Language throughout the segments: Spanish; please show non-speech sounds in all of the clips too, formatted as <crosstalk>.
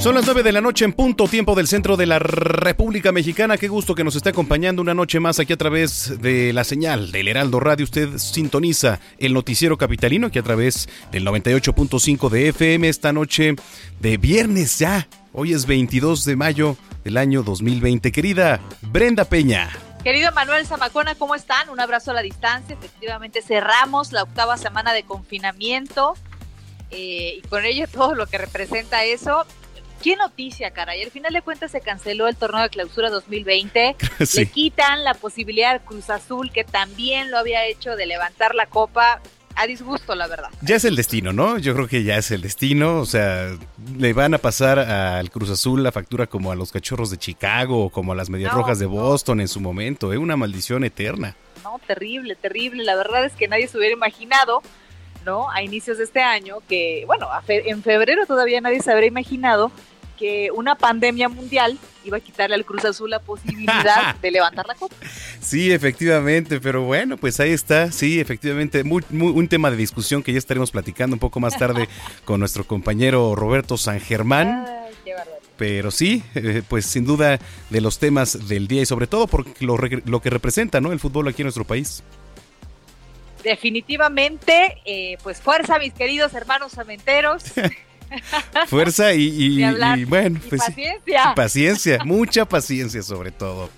Son las 9 de la noche en punto, tiempo del centro de la República Mexicana. Qué gusto que nos esté acompañando una noche más aquí a través de la señal del Heraldo Radio. Usted sintoniza el noticiero capitalino aquí a través del 98.5 de FM esta noche de viernes ya. Hoy es 22 de mayo del año 2020. Querida Brenda Peña. Querido Manuel Zamacona, ¿cómo están? Un abrazo a la distancia. Efectivamente, cerramos la octava semana de confinamiento eh, y con ello todo lo que representa eso. Qué noticia, caray. Al final de cuentas se canceló el torneo de clausura 2020. <laughs> Sí. Le quitan la posibilidad al Cruz Azul, que también lo había hecho, de levantar la copa. A disgusto, la verdad. Ya es el destino, ¿no? Yo creo que ya es el destino. O sea, le van a pasar al Cruz Azul la factura como a los cachorros de Chicago o como a las medias No, rojas de no. Boston en su momento. Es una maldición eterna. No, terrible, terrible. La verdad es que nadie se hubiera imaginado, ¿no? A inicios de este año, que, bueno, a fe- en febrero todavía nadie se habría imaginado que una pandemia mundial iba a quitarle al Cruz Azul la posibilidad <laughs> de levantar la copa. Sí, efectivamente, pero bueno, pues ahí está, sí, efectivamente, muy- muy- un tema de discusión que ya estaremos platicando un poco más tarde <laughs> con nuestro compañero Roberto San Germán, Ay, qué pero sí, eh, pues sin duda de los temas del día y sobre todo por lo que representa, ¿no? El fútbol aquí en nuestro país. Definitivamente, eh, pues fuerza, mis queridos hermanos cementeros. <laughs> Fuerza y, bueno, pues paciencia. Paciencia, mucha paciencia sobre todo.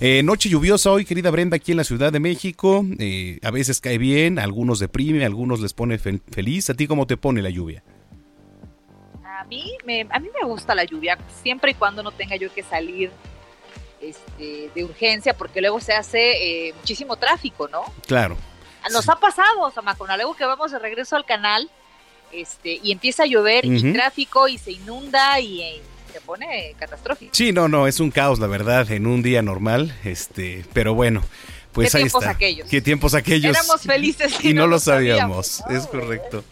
Eh, noche lluviosa hoy, querida Brenda, aquí en la Ciudad de México. Eh, a veces cae bien, a algunos deprime, a algunos les pone fel- feliz. ¿A ti cómo te pone la lluvia? A mí, me, a mí me gusta la lluvia, siempre y cuando no tenga yo que salir este, de urgencia, porque luego se hace eh, muchísimo tráfico, ¿no? Claro. Nos ha pasado, Samacona, luego que vamos de regreso al canal este, y empieza a llover y tráfico y se inunda y eh, se pone catastrófico. Sí, no, no, es un caos, la verdad, en un día normal. Este, pero bueno, pues ¿Qué ahí tiempos está. aquellos? Qué tiempos aquellos. Éramos <laughs> felices y no lo sabíamos. Es correcto.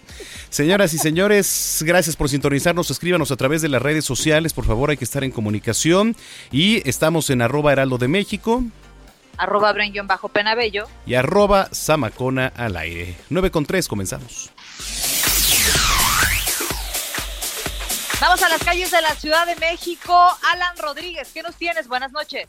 Señoras y señores, gracias por sintonizarnos. Escríbanos a través de las redes sociales, por favor, hay que estar en comunicación. Y estamos en arroba heraldo de México Arroba bajo Penabello. y arroba zamacona al aire. 9 con 3, comenzamos. Vamos a las calles de la Ciudad de México. Alan Rodríguez, ¿qué nos tienes? Buenas noches.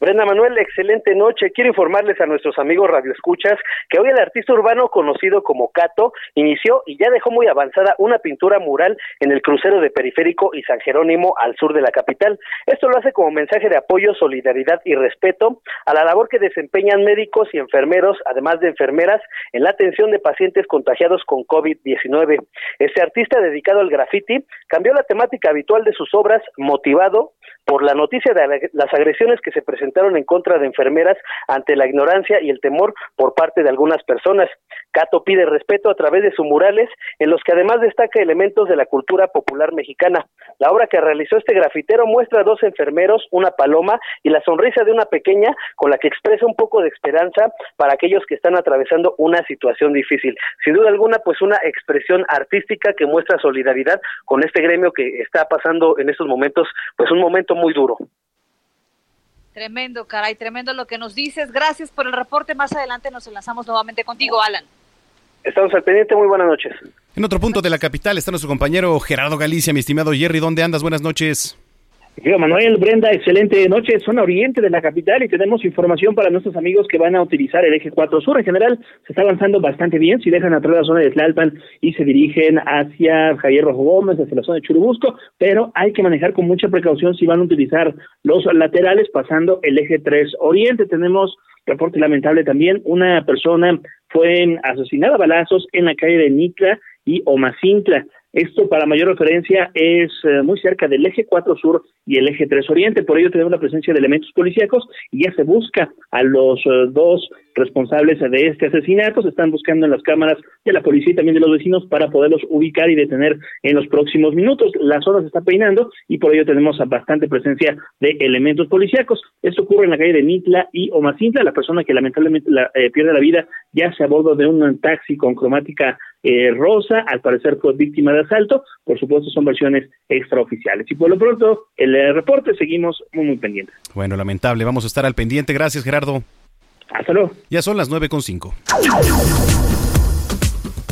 Brenda Manuel, excelente noche. Quiero informarles a nuestros amigos radioescuchas que hoy el artista urbano conocido como Cato inició y ya dejó muy avanzada una pintura mural en el crucero de Periférico y San Jerónimo al sur de la capital. Esto lo hace como mensaje de apoyo, solidaridad y respeto a la labor que desempeñan médicos y enfermeros, además de enfermeras, en la atención de pacientes contagiados con COVID-19. Este artista dedicado al graffiti cambió la temática habitual de sus obras motivado por la noticia de la- las agresiones que se presentaron en contra de enfermeras ante la ignorancia y el temor por parte de algunas personas. Cato pide respeto a través de sus murales, en los que además destaca elementos de la cultura popular mexicana. La obra que realizó este grafitero muestra a dos enfermeros, una paloma y la sonrisa de una pequeña con la que expresa un poco de esperanza para aquellos que están atravesando una situación difícil. Sin duda alguna, pues una expresión artística que muestra solidaridad con este gremio que está pasando en estos momentos, pues un momento muy duro. Tremendo, caray, tremendo lo que nos dices. Gracias por el reporte. Más adelante nos enlazamos nuevamente contigo, Alan. Estamos al pendiente, muy buenas noches. En otro punto de la capital está nuestro compañero Gerardo Galicia, mi estimado Jerry. ¿Dónde andas? Buenas noches. Manuel, Brenda, excelente noche. Zona oriente de la capital y tenemos información para nuestros amigos que van a utilizar el eje 4 sur. En general, se está avanzando bastante bien. Si dejan atrás la zona de Tlalpan y se dirigen hacia Javier Rojo Gómez, hacia la zona de Churubusco, pero hay que manejar con mucha precaución si van a utilizar los laterales pasando el eje 3 oriente. Tenemos reporte lamentable también. Una persona fue asesinada a balazos en la calle de Nicla y Omacintla. Esto, para mayor referencia, es eh, muy cerca del eje 4 sur y el eje 3 oriente. Por ello, tenemos la presencia de elementos policíacos y ya se busca a los eh, dos responsables de este asesinato. Se están buscando en las cámaras de la policía y también de los vecinos para poderlos ubicar y detener en los próximos minutos. La zona se está peinando y por ello tenemos bastante presencia de elementos policíacos. Esto ocurre en la calle de Nitla y Omacintla. La persona que lamentablemente eh, pierde la vida ya se a bordo de un taxi con cromática eh, rosa, al parecer fue víctima de asalto, por supuesto son versiones extraoficiales. Y por lo pronto, el eh, reporte seguimos muy, muy pendientes. Bueno, lamentable, vamos a estar al pendiente. Gracias, Gerardo. Hasta luego. Ya son las nueve con cinco.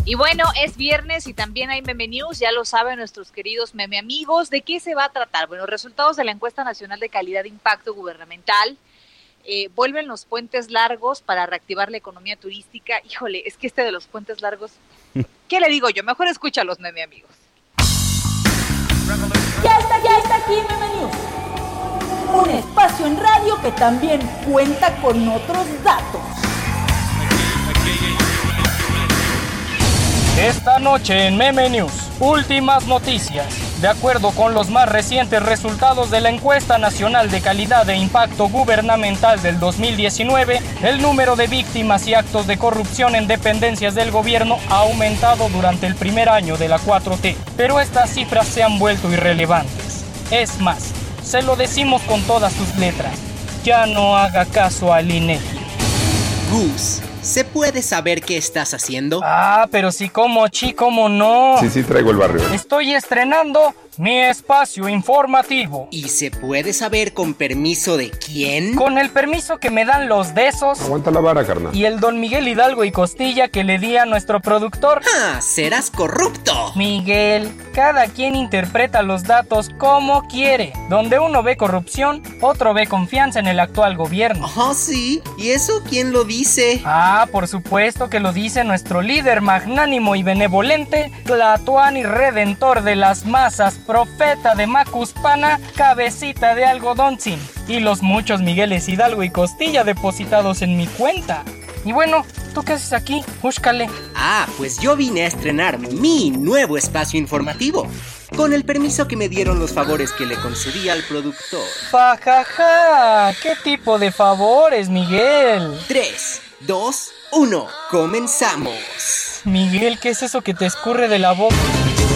Y bueno, es viernes y también hay meme news, ya lo saben nuestros queridos meme amigos. ¿De qué se va a tratar? Bueno, resultados de la encuesta nacional de calidad de impacto gubernamental eh, vuelven los puentes largos para reactivar la economía turística. Híjole, es que este de los puentes largos, ¿qué le digo yo? Mejor escúchalos, meme amigos. Ya está, ya está aquí, meme news. Un espacio en radio que también cuenta con otros datos. Esta noche en Meme News, últimas noticias. De acuerdo con los más recientes resultados de la encuesta nacional de calidad e impacto gubernamental del 2019, el número de víctimas y actos de corrupción en dependencias del gobierno ha aumentado durante el primer año de la 4T, pero estas cifras se han vuelto irrelevantes. Es más, se lo decimos con todas sus letras, ya no haga caso al INEGI. Gus ¿Se puede saber qué estás haciendo? Ah, pero sí, como chi, como no. Sí, sí, traigo el barrio. Estoy estrenando mi espacio informativo. ¿Y se puede saber con permiso de quién? Con el permiso que me dan los desos. Aguanta la vara, carnal. Y el don Miguel Hidalgo y Costilla que le di a nuestro productor. ¡Ah! ¡Serás corrupto! Miguel, cada quien interpreta los datos como quiere. Donde uno ve corrupción, otro ve confianza en el actual gobierno. ¿Ah, sí? ¿Y eso quién lo dice? Ah, por supuesto que lo dice nuestro líder magnánimo y benevolente, Tlatuán y redentor de las masas profeta de Macuspana, cabecita de algodón sin, y los muchos Migueles Hidalgo y Costilla depositados en mi cuenta. Y bueno, ¿tú qué haces aquí? Búscale. Ah, pues yo vine a estrenar mi nuevo espacio informativo. Con el permiso que me dieron los favores que le concedí al productor. ¡Fajaja! ¿Qué tipo de favores, Miguel? 3, 2, 1. Comenzamos. Miguel, ¿qué es eso que te escurre de la boca?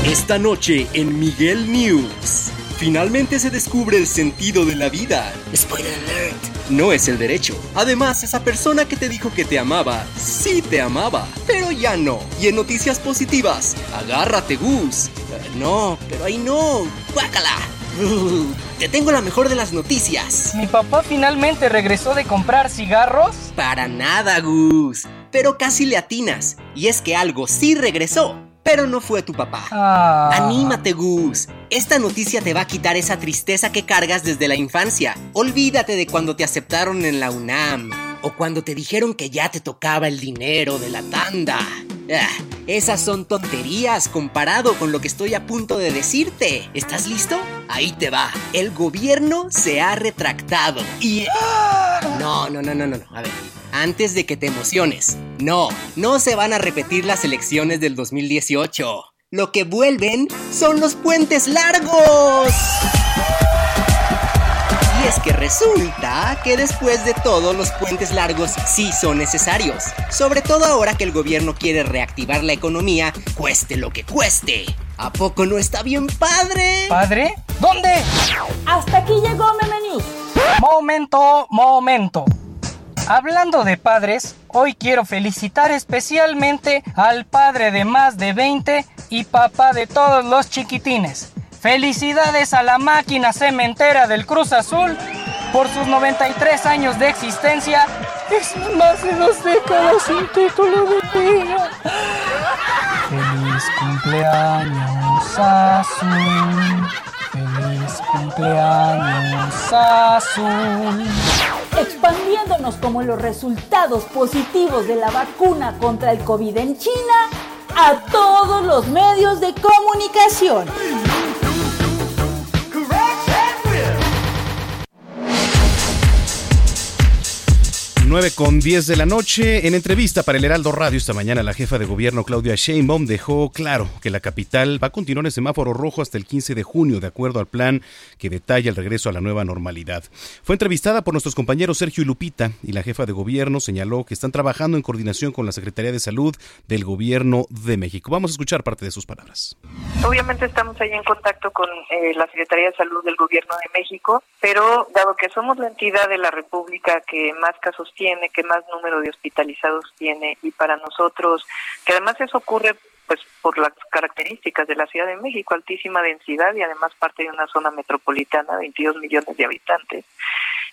Esta noche en Miguel News. Finalmente se descubre el sentido de la vida. Spoiler alert. No es el derecho. Además, esa persona que te dijo que te amaba, sí te amaba, pero ya no. Y en noticias positivas, agárrate, Gus. Eh, no, pero ahí no. ¡Guácala! Uh, <laughs> te tengo la mejor de las noticias. ¿Mi papá finalmente regresó de comprar cigarros? Para nada, Gus. Pero casi le atinas. Y es que algo sí regresó pero no fue tu papá. Ah. Anímate, Gus. Esta noticia te va a quitar esa tristeza que cargas desde la infancia. Olvídate de cuando te aceptaron en la UNAM o cuando te dijeron que ya te tocaba el dinero de la tanda. Ah, esas son tonterías comparado con lo que estoy a punto de decirte. ¿Estás listo? Ahí te va. El gobierno se ha retractado. Y... No, no, no, no, no. A ver, antes de que te emociones. No, no se van a repetir las elecciones del 2018. Lo que vuelven son los puentes largos. Y es que resulta que después de todo los puentes largos sí son necesarios. Sobre todo ahora que el gobierno quiere reactivar la economía, cueste lo que cueste. ¿A poco no está bien padre? ¿Padre? ¿Dónde? Hasta aquí llegó Meme News. Momento, momento. Hablando de padres, hoy quiero felicitar especialmente al padre de más de 20 y papá de todos los chiquitines. Felicidades a la máquina cementera del Cruz Azul por sus 93 años de existencia. Es más de dos décadas sin título de liga. Feliz cumpleaños, Azul. Feliz cumpleaños. azul. Expandiéndonos como los resultados positivos de la vacuna contra el COVID en China a todos los medios de comunicación. 9 con 10 de la noche. En entrevista para el Heraldo Radio esta mañana, la jefa de gobierno Claudia Sheinbaum dejó claro que la capital va a continuar en semáforo rojo hasta el 15 de junio, de acuerdo al plan que detalla el regreso a la nueva normalidad. Fue entrevistada por nuestros compañeros Sergio y Lupita y la jefa de gobierno señaló que están trabajando en coordinación con la Secretaría de Salud del Gobierno de México. Vamos a escuchar parte de sus palabras. Obviamente estamos ahí en contacto con eh, la Secretaría de Salud del Gobierno de México, pero dado que somos la entidad de la República que más casos qué más número de hospitalizados tiene y para nosotros, que además eso ocurre pues por las características de la Ciudad de México, altísima densidad y además parte de una zona metropolitana, 22 millones de habitantes.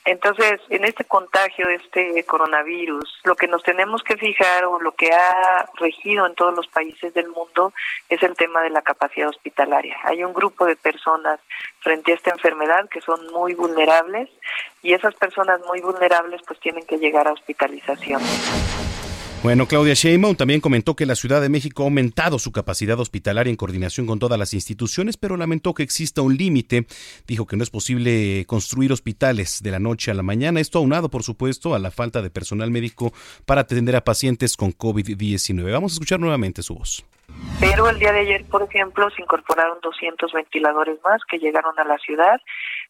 Entonces, en este contagio de este coronavirus, lo que nos tenemos que fijar o lo que ha regido en todos los países del mundo es el tema de la capacidad hospitalaria. Hay un grupo de personas frente a esta enfermedad que son muy vulnerables y esas personas muy vulnerables pues tienen que llegar a hospitalización. Bueno, Claudia Sheinbaum también comentó que la Ciudad de México ha aumentado su capacidad hospitalaria en coordinación con todas las instituciones, pero lamentó que exista un límite. Dijo que no es posible construir hospitales de la noche a la mañana. Esto aunado, por supuesto, a la falta de personal médico para atender a pacientes con COVID-19. Vamos a escuchar nuevamente su voz. Pero el día de ayer, por ejemplo, se incorporaron 200 ventiladores más que llegaron a la ciudad,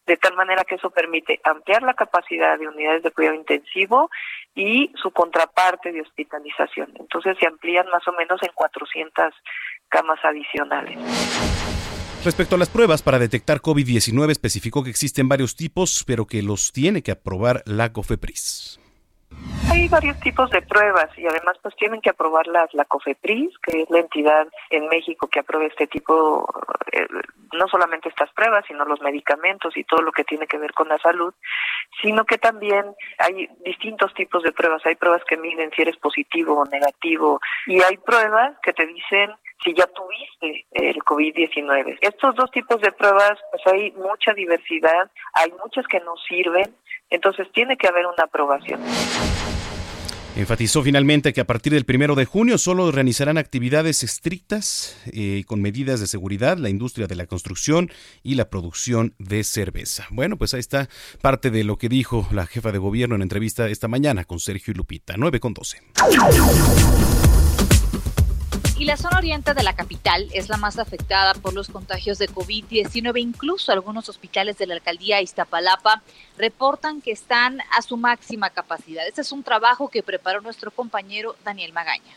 de tal manera que eso permite ampliar la capacidad de unidades de cuidado intensivo y su contraparte de hospitalización. Entonces se amplían más o menos en 400 camas adicionales. Respecto a las pruebas para detectar COVID-19, especificó que existen varios tipos, pero que los tiene que aprobar la COFEPRIS. Hay varios tipos de pruebas y además pues tienen que aprobarlas la COFEPRIS, que es la entidad en México que aprueba este tipo, eh, no solamente estas pruebas, sino los medicamentos y todo lo que tiene que ver con la salud, sino que también hay distintos tipos de pruebas. Hay pruebas que miden si eres positivo o negativo y hay pruebas que te dicen si ya tuviste el COVID-19. Estos dos tipos de pruebas, pues hay mucha diversidad, hay muchas que no sirven, entonces tiene que haber una aprobación. Enfatizó finalmente que a partir del primero de junio solo realizarán actividades estrictas eh, con medidas de seguridad la industria de la construcción y la producción de cerveza. Bueno, pues ahí está parte de lo que dijo la jefa de gobierno en entrevista esta mañana con Sergio y Lupita, 9 con 12. Y la zona oriente de la capital es la más afectada por los contagios de COVID-19. Incluso algunos hospitales de la alcaldía Iztapalapa reportan que están a su máxima capacidad. Este es un trabajo que preparó nuestro compañero Daniel Magaña.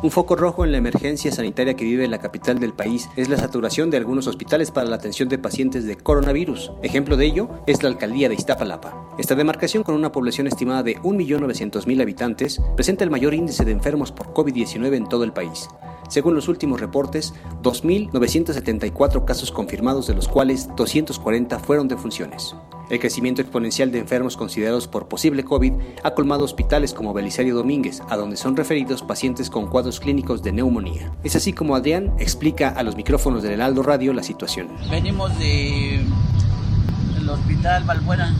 Un foco rojo en la emergencia sanitaria que vive la capital del país es la saturación de algunos hospitales para la atención de pacientes de coronavirus. Ejemplo de ello es la alcaldía de Iztapalapa. Esta demarcación, con una población estimada de 1.900.000 habitantes, presenta el mayor índice de enfermos por COVID-19 en todo el país. Según los últimos reportes, 2.974 casos confirmados, de los cuales 240 fueron defunciones. El crecimiento exponencial de enfermos considerados por posible COVID ha colmado hospitales como Belisario Domínguez, a donde son referidos pacientes con cuadros clínicos de neumonía. Es así como Adrián explica a los micrófonos del Heraldo Radio la situación. Venimos de el hospital Valbuena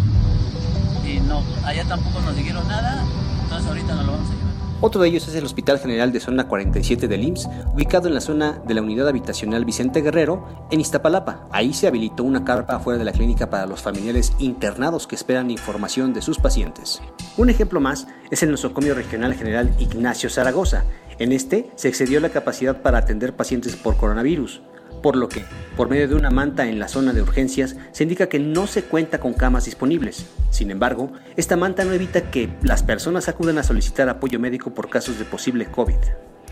y no, allá tampoco nos dijeron nada, entonces ahorita no lo vamos a llevar. Otro de ellos es el Hospital General de Zona 47 del IMSS, ubicado en la zona de la Unidad Habitacional Vicente Guerrero, en Iztapalapa. Ahí se habilitó una carpa afuera de la clínica para los familiares internados que esperan información de sus pacientes. Un ejemplo más es el nosocomio regional general Ignacio Zaragoza. En este se excedió la capacidad para atender pacientes por coronavirus por lo que, por medio de una manta en la zona de urgencias, se indica que no se cuenta con camas disponibles. Sin embargo, esta manta no evita que las personas acudan a solicitar apoyo médico por casos de posible COVID.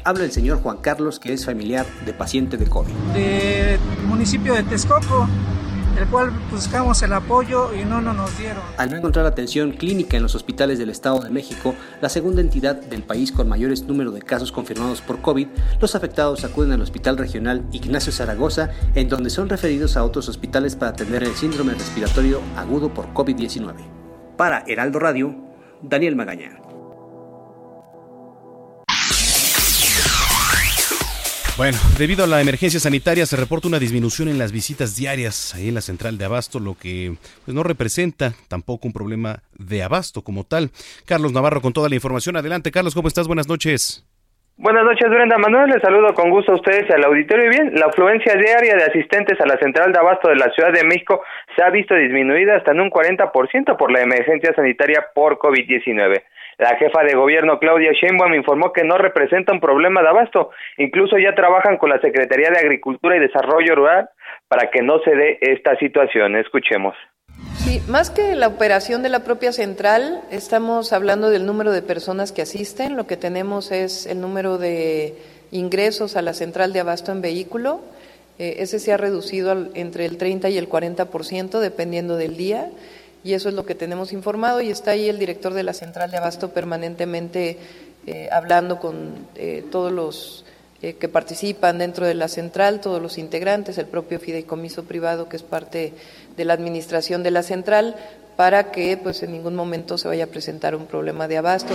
Habla el señor Juan Carlos, que es familiar de paciente de COVID. Municipio de Texcoco, el cual buscamos el apoyo y no, nos dieron. Al no encontrar atención clínica en los hospitales del Estado de México, la segunda entidad del país con mayores número de casos confirmados por COVID, los afectados acuden al Hospital Regional Ignacio Zaragoza, en donde son referidos a otros hospitales para atender el síndrome respiratorio agudo por COVID-19. Para Heraldo Radio, Daniel Magaña. Bueno, debido a la emergencia sanitaria se reporta una disminución en las visitas diarias ahí en la central de abasto, lo que pues, no representa tampoco un problema de abasto como tal. Carlos Navarro con toda la información. Adelante, Carlos, ¿cómo estás? Buenas noches. Buenas noches, Brenda Manuel. Les saludo con gusto a ustedes al auditorio. Y bien, la afluencia diaria de asistentes a la central de abasto de la Ciudad de México se ha visto disminuida hasta en un 40% por la emergencia sanitaria por COVID-19. La jefa de gobierno Claudia Sheinbaum informó que no representa un problema de abasto, incluso ya trabajan con la Secretaría de Agricultura y Desarrollo Rural para que no se dé esta situación. Escuchemos. Sí, más que la operación de la propia central, estamos hablando del número de personas que asisten. Lo que tenemos es el número de ingresos a la central de abasto en vehículo. Eh, ese se ha reducido entre el 30 y el 40%, dependiendo del día y eso es lo que tenemos informado y está ahí el director de la central de abasto permanentemente eh, hablando con eh, todos los eh, que participan dentro de la central, todos los integrantes, el propio fideicomiso privado que es parte de la administración de la central, para que pues en ningún momento se vaya a presentar un problema de abasto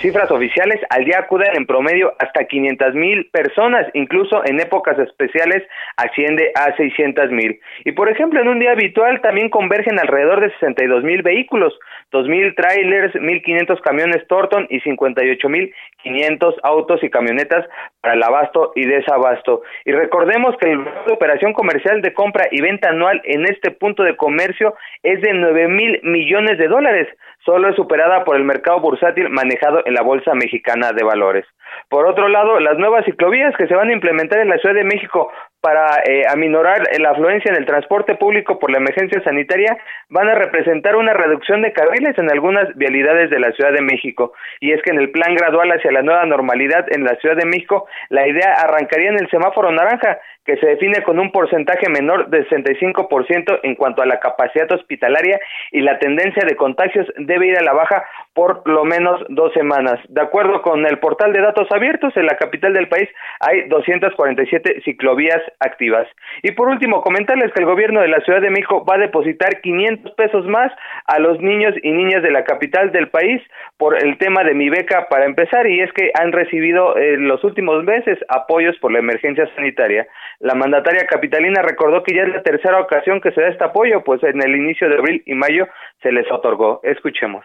cifras oficiales, al día acuden en promedio hasta 500 mil personas, incluso en épocas especiales asciende a 600 mil. Y por ejemplo, en un día habitual también convergen alrededor de 62 mil vehículos, 2 mil trailers, 1.500 camiones Torton y 58 mil 500 autos y camionetas para el abasto y desabasto. Y recordemos que el de operación comercial de compra y venta anual en este punto de comercio es de 9 mil millones de dólares, solo es superada por el mercado bursátil manejado en la Bolsa Mexicana de Valores. Por otro lado, las nuevas ciclovías que se van a implementar en la Ciudad de México para eh, aminorar la afluencia en el transporte público por la emergencia sanitaria van a representar una reducción de carriles en algunas vialidades de la Ciudad de México. Y es que en el plan gradual hacia la nueva normalidad en la Ciudad de México, la idea arrancaría en el semáforo naranja, que se define con un porcentaje menor del 65% en cuanto a la capacidad hospitalaria y la tendencia de contagios debe ir a la baja por lo menos dos semanas. De acuerdo con el portal de datos abiertos, en la capital del país hay 247 ciclovías activas. Y por último, comentarles que el gobierno de la Ciudad de México va a depositar 500 pesos más a los niños y niñas de la capital del país por el tema de mi beca para empezar y es que han recibido en los últimos meses apoyos por la emergencia sanitaria. La mandataria capitalina recordó que ya es la tercera ocasión que se da este apoyo, pues en el inicio de abril y mayo se les otorgó. Escuchemos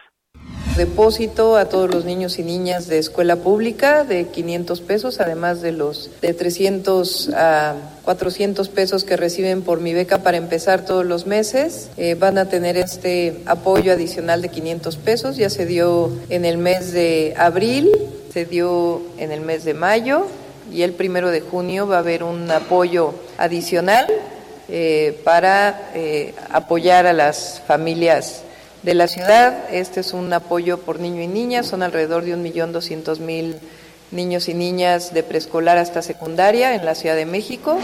depósito a todos los niños y niñas de escuela pública de 500 pesos, además de los de 300 a 400 pesos que reciben por mi beca para empezar todos los meses. Eh, van a tener este apoyo adicional de 500 pesos, ya se dio en el mes de abril, se dio en el mes de mayo y el primero de junio va a haber un apoyo adicional eh, para eh, apoyar a las familias de la ciudad. Este es un apoyo por niño y niña, son alrededor de un millón doscientos mil niños y niñas de preescolar hasta secundaria en la Ciudad de México.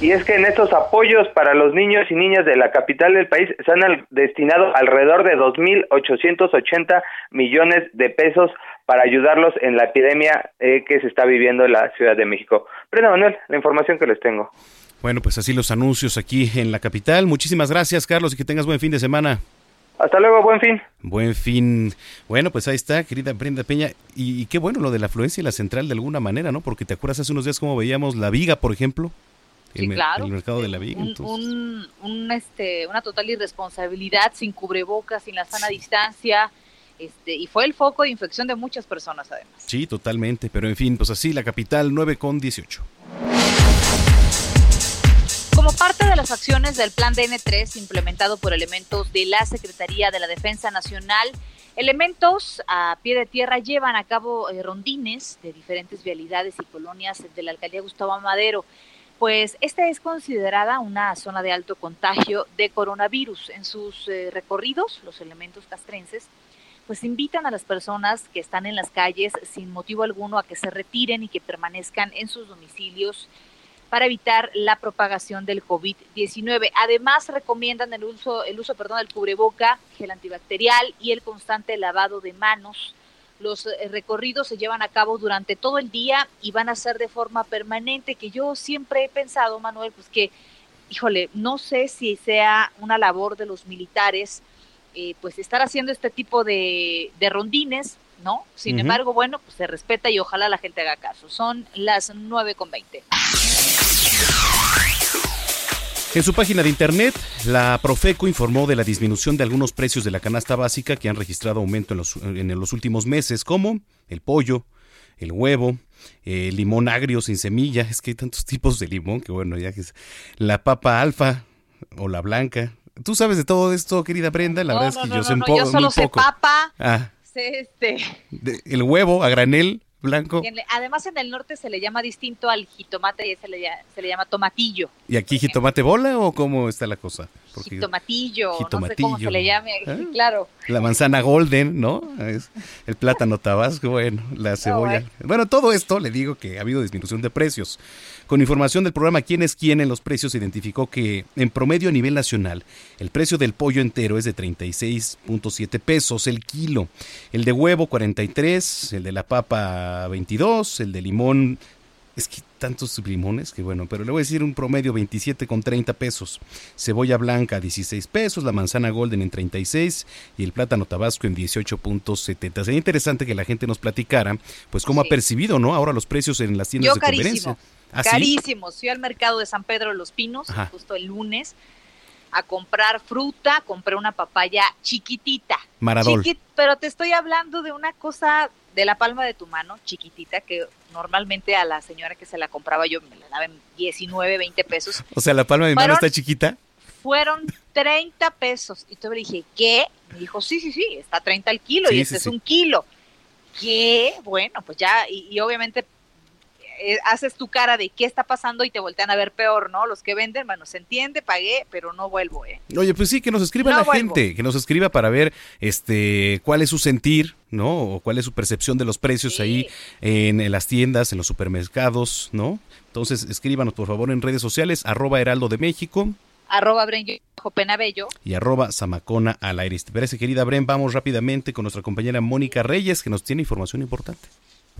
Y es que en estos apoyos para los niños y niñas de la capital del país se han destinado alrededor de 2.880 millones de pesos para ayudarlos en la epidemia eh, que se está viviendo en la Ciudad de México. Brenda Manuel, la información que les tengo. Bueno, pues así los anuncios aquí en la capital. Muchísimas gracias, Carlos, y que tengas buen fin de semana. Hasta luego, buen fin. Buen fin. Bueno, pues ahí está, querida Brenda Peña. Y, qué bueno lo de la afluencia y la central de alguna manera, ¿no? Porque te acuerdas hace unos días cómo veíamos la viga, por ejemplo. El, claro. el mercado de la viga. Un, este, una total irresponsabilidad, sin cubrebocas, sin la sana distancia. Este, y fue el foco de infección de muchas personas, además. Sí, totalmente. Pero en fin, pues así, la capital 9 con 18. Como parte de las acciones del Plan DN3 implementado por elementos de la Secretaría de la Defensa Nacional, elementos a pie de tierra llevan a cabo eh, rondines de diferentes vialidades y colonias de la alcaldía Gustavo Madero. Pues esta es considerada una zona de alto contagio de coronavirus. En sus eh, recorridos, los elementos castrenses pues invitan a las personas que están en las calles sin motivo alguno a que se retiren y que permanezcan en sus domicilios para evitar la propagación del COVID-19. Además, recomiendan el uso, el uso perdón, del cubreboca, gel antibacterial y el constante lavado de manos. Los eh, recorridos se llevan a cabo durante todo el día y van a ser de forma permanente, que yo siempre he pensado, Manuel, pues que, híjole, no sé si sea una labor de los militares, eh, pues estar haciendo este tipo de, de rondines ¿no? Sin embargo, bueno, pues se respeta y ojalá la gente haga caso. Son las 9 con 20. En su página de internet, la Profeco informó de la disminución de algunos precios de la canasta básica que han registrado aumento en los, en los últimos meses, como el pollo, el huevo, el limón agrio sin semilla, es que hay tantos tipos de limón que bueno, ya que es la papa alfa o la blanca. ¿Tú sabes de todo esto, querida Brenda? La No, verdad no, es que no, yo no, sé un no, po- yo solo muy sé poco. papa, Ah, sé este. de- el huevo a granel blanco además en el norte se le llama distinto al jitomate y se le, lla- se le llama tomatillo. y aquí jitomate bola o cómo está la cosa? Porque Jitomatillo, no sé cómo Jitomatillo. se le llame. Ah. Claro. La manzana golden, ¿no? Es el plátano tabasco, bueno, la cebolla. Bueno, todo esto le digo que ha habido disminución de precios. Con información del programa ¿Quién es quién en los precios? se identificó que en promedio a nivel nacional el precio del pollo entero es de 36.7 pesos el kilo, el de huevo 43, el de la papa 22, el de limón es que tantos limones que bueno, pero le voy a decir un promedio 27 con 30 pesos. Cebolla blanca 16 pesos, la manzana golden en 36 y el plátano tabasco en 18.70. Sería interesante que la gente nos platicara pues cómo ha percibido, ¿no? Ahora los precios en las tiendas Yo de conveniencia. ¿Ah, sí? Carísimos. Fui al mercado de San Pedro de los Pinos, Ajá. justo el lunes, a comprar fruta. Compré una papaya chiquitita. Maradol. Chiquit- pero te estoy hablando de una cosa de la palma de tu mano, chiquitita, que normalmente a la señora que se la compraba yo me la daba en 19, 20 pesos. O sea, la palma de mi mano está chiquita. Fueron 30 pesos. Y yo le dije, ¿qué? Me dijo, sí, sí, sí, está 30 el kilo Sí, y este sí, es un kilo. ¿Qué? Bueno, pues ya, y, y obviamente eh, haces tu cara de qué está pasando y te voltean a ver peor, ¿no? Los que venden, bueno, se entiende, pagué, pero no vuelvo, ¿eh? Oye, pues sí, que nos escriba No la vuelvo. gente, que nos escriba para ver este cuál es su sentir, ¿no? O cuál es su percepción de los precios ahí en, en las tiendas, en los supermercados, ¿no? Entonces, escríbanos por favor en redes sociales, arroba Heraldo de México Arroba Bren Penabello. y arroba Zamacona al aire. ¿Te parece, querida Bren? Vamos rápidamente con nuestra compañera Mónica Reyes, que nos tiene información importante.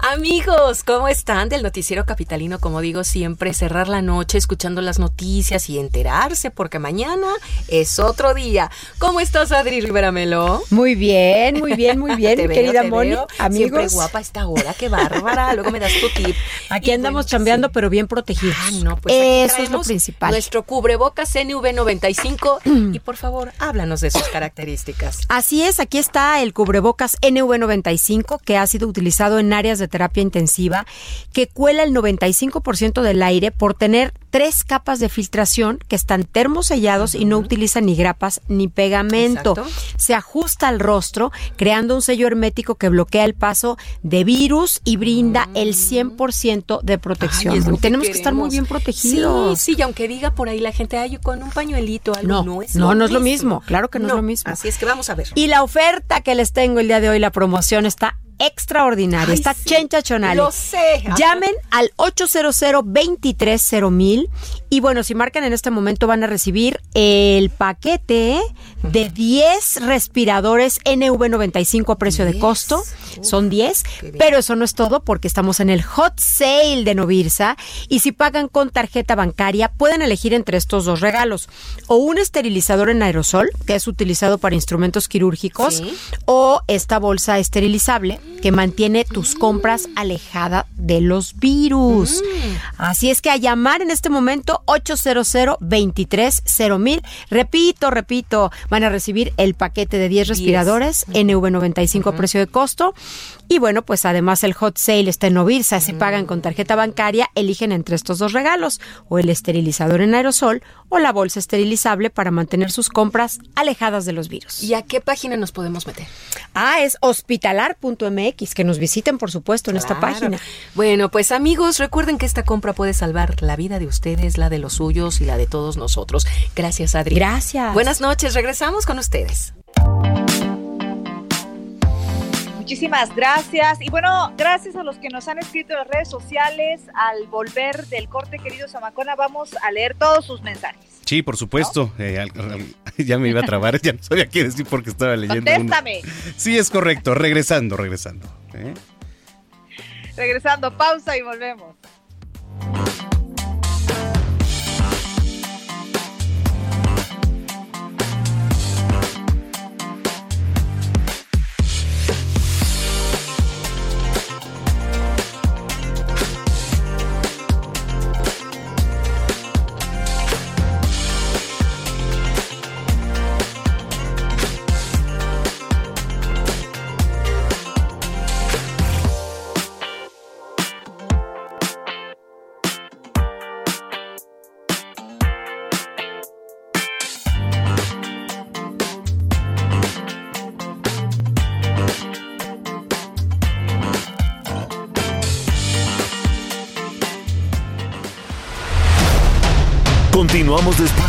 Amigos, ¿cómo están? Del noticiero capitalino, como digo siempre, cerrar la noche escuchando las noticias y enterarse, porque mañana es otro día. ¿Cómo estás, Adri Rivera Melo? Muy bien, muy bien, muy <laughs> bien, veo, querida Moni. veo. Amigos. Siempre guapa esta hora, qué bárbara. <laughs> Luego me das tu tip. Aquí andamos chambeando, pero bien protegidos. no, Pues aquí Eso es lo principal. Nuestro cubrebocas NV95 <clears throat> y por favor, háblanos de sus características. Así es, aquí está el cubrebocas NV95 que ha sido utilizado en áreas de terapia intensiva, que cuela el 95% del aire por tener tres capas de filtración que están termosellados y no utilizan ni grapas ni pegamento. Exacto. Se ajusta al rostro, creando un sello hermético que bloquea el paso de virus y brinda el 100% de protección. Ay, es lo que Tenemos que estar muy bien protegidos. Sí, sí, y aunque diga por ahí la gente, ay, con un pañuelito, algo No, no es no, lo no es lo mismo. Claro que no es lo mismo. Así es que vamos a ver. Y la oferta que les tengo el día de hoy, la promoción está extraordinaria, Ay, está sí, chenchachonal. lo sé. Llamen al 800 230 y bueno, si marcan en este momento van a recibir el paquete de 10 respiradores NV95 a precio de costo. Son 10, pero eso no es todo porque estamos en el hot sale de Novirsa y si pagan con tarjeta bancaria pueden elegir entre estos dos regalos o un esterilizador en aerosol que es utilizado para instrumentos quirúrgicos Sí. o esta bolsa esterilizable que mantiene tus compras alejada de los virus. Así es que a llamar en este momento 800 230 Repito, repito, van a recibir el paquete de 10 respiradores NV95 a precio de costo. Y bueno, pues además el hot sale está en Novirsa. Si pagan con tarjeta bancaria, eligen entre estos dos regalos, o el esterilizador en aerosol o la bolsa esterilizable para mantener sus compras alejadas de los virus. ¿Y a qué página nos podemos meter? Ah, es hospitalar.mx, que nos visiten, por supuesto, en esta página. Bueno, pues amigos, recuerden que esta compra puede salvar la vida de ustedes, la de los suyos y la de todos nosotros. Gracias, Adri. Gracias. Buenas noches, regresamos con ustedes. Muchísimas gracias. Y bueno, gracias a los que nos han escrito en las redes sociales. Al volver del corte, querido Samacona, vamos a leer todos sus mensajes. Sí, por supuesto. Eh, al- al- <laughs> ya me iba a trabar, ya no sabía qué decir porque estaba leyendo. uno. Contéstame. Sí, es correcto. Regresando, regresando. ¿eh? Regresando, pausa y volvemos.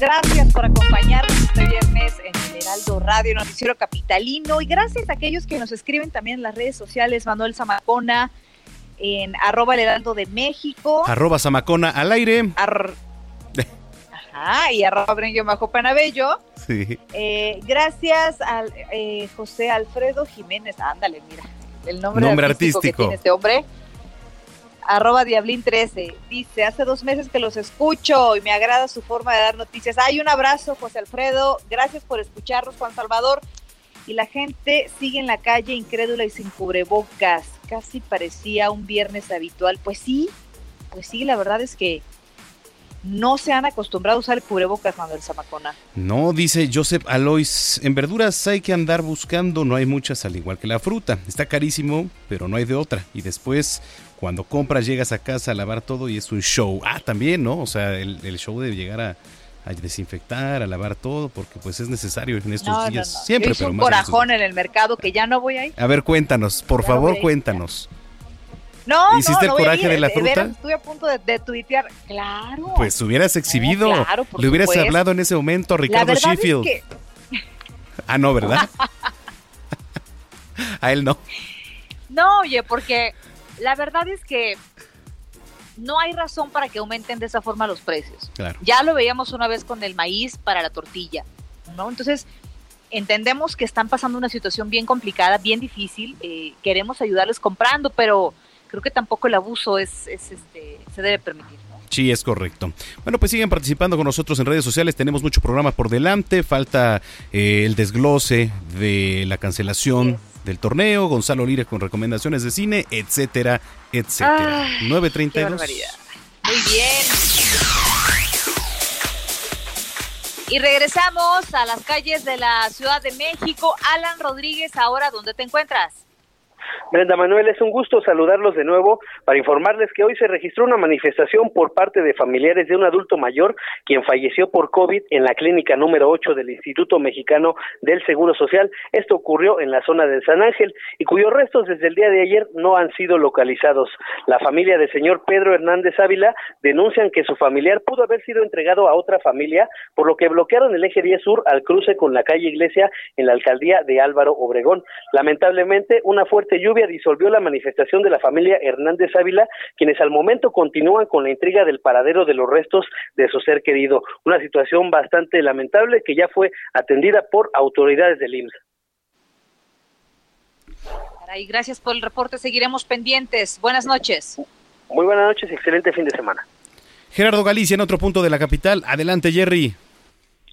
Gracias por acompañarnos este viernes en el Heraldo Radio Noticiero Capitalino. Y gracias a aquellos que nos escriben también en las redes sociales. Manuel Zamacona en arroba el Heraldo de México. Arroba Zamacona al aire. Ajá, y arroba Brenguio Majo Panabello. Sí. Eh, gracias al eh, José Alfredo Jiménez. Ándale, mira. El nombre, Nombre artístico, que artístico. tiene este hombre. Arroba Diablín 13. Dice, hace dos meses que los escucho y me agrada su forma de dar noticias. Ay, un abrazo, José Alfredo. Gracias por escucharnos, Juan Salvador. Y la gente sigue en la calle incrédula y sin cubrebocas. Casi parecía un viernes habitual. Pues sí, pues sí, la verdad es que no se han acostumbrado a usar el cubrebocas, Manuel Zamacona. No, dice Joseph Alois, en verduras hay que andar buscando, no hay muchas al igual que la fruta. Está carísimo, pero no hay de otra. Y después, cuando compras, llegas a casa a lavar todo y es un show. Ah, también, ¿no? O sea, el, el show de llegar a, a desinfectar, a lavar todo, porque pues es necesario en estos No, no, días. no. Siempre, Yo hice pero un más en estos corajón en el mercado que ya no voy a ir. A ver, cuéntanos, por Ya favor, ir. cuéntanos. No, ¿Hiciste no, el coraje de la veras, fruta? estuve a punto de, de tuitear. Claro. Pues hubieras exhibido, claro, le hubieras supuesto. hablado en ese momento a Ricardo Sheffield. es que Ah, no, ¿verdad? <laughs> <laughs> a él no. No, oye, porque la verdad es que no hay razón para que aumenten de esa forma los precios. Claro. Ya lo veíamos una vez con el maíz para la tortilla, ¿no? Entonces, entendemos que están pasando una situación bien complicada, bien difícil. eh, queremos ayudarles comprando, pero creo que tampoco el abuso es, es, este, se debe permitir. Sí, es correcto. Bueno, pues siguen participando con nosotros en redes sociales. Tenemos mucho programa por delante. Falta eh, el desglose de la cancelación del torneo. Gonzalo Lira con recomendaciones de cine, etcétera, etcétera. Ay, 9.32. qué barbaridad. Muy bien. Y regresamos a las calles de la Ciudad de México. Alan Rodríguez, ahora, ¿dónde te encuentras? Brenda Manuel, es un gusto saludarlos de nuevo para informarles que hoy se registró una manifestación por parte de familiares de un adulto mayor quien falleció por COVID en la clínica número 8 del Instituto Mexicano del Seguro Social. Esto ocurrió en la zona de San Ángel y cuyos restos desde el día de ayer no han sido localizados. La familia del señor Pedro Hernández Ávila denuncian que su familiar pudo haber sido entregado a otra familia, por lo que bloquearon el eje 10 sur al cruce con la calle Iglesia en la alcaldía de Álvaro Obregón. Lamentablemente, una fuerte lluvia disolvió la manifestación de la familia Hernández Ávila, quienes al momento continúan con la intriga del paradero de los restos de su ser querido. Una situación bastante lamentable que ya fue atendida por autoridades del IMSS. Caray, gracias por el reporte. Seguiremos pendientes. Buenas noches. Muy buenas noches y excelente fin de semana. Gerardo Galicia en otro punto de la capital. Adelante, Jerry.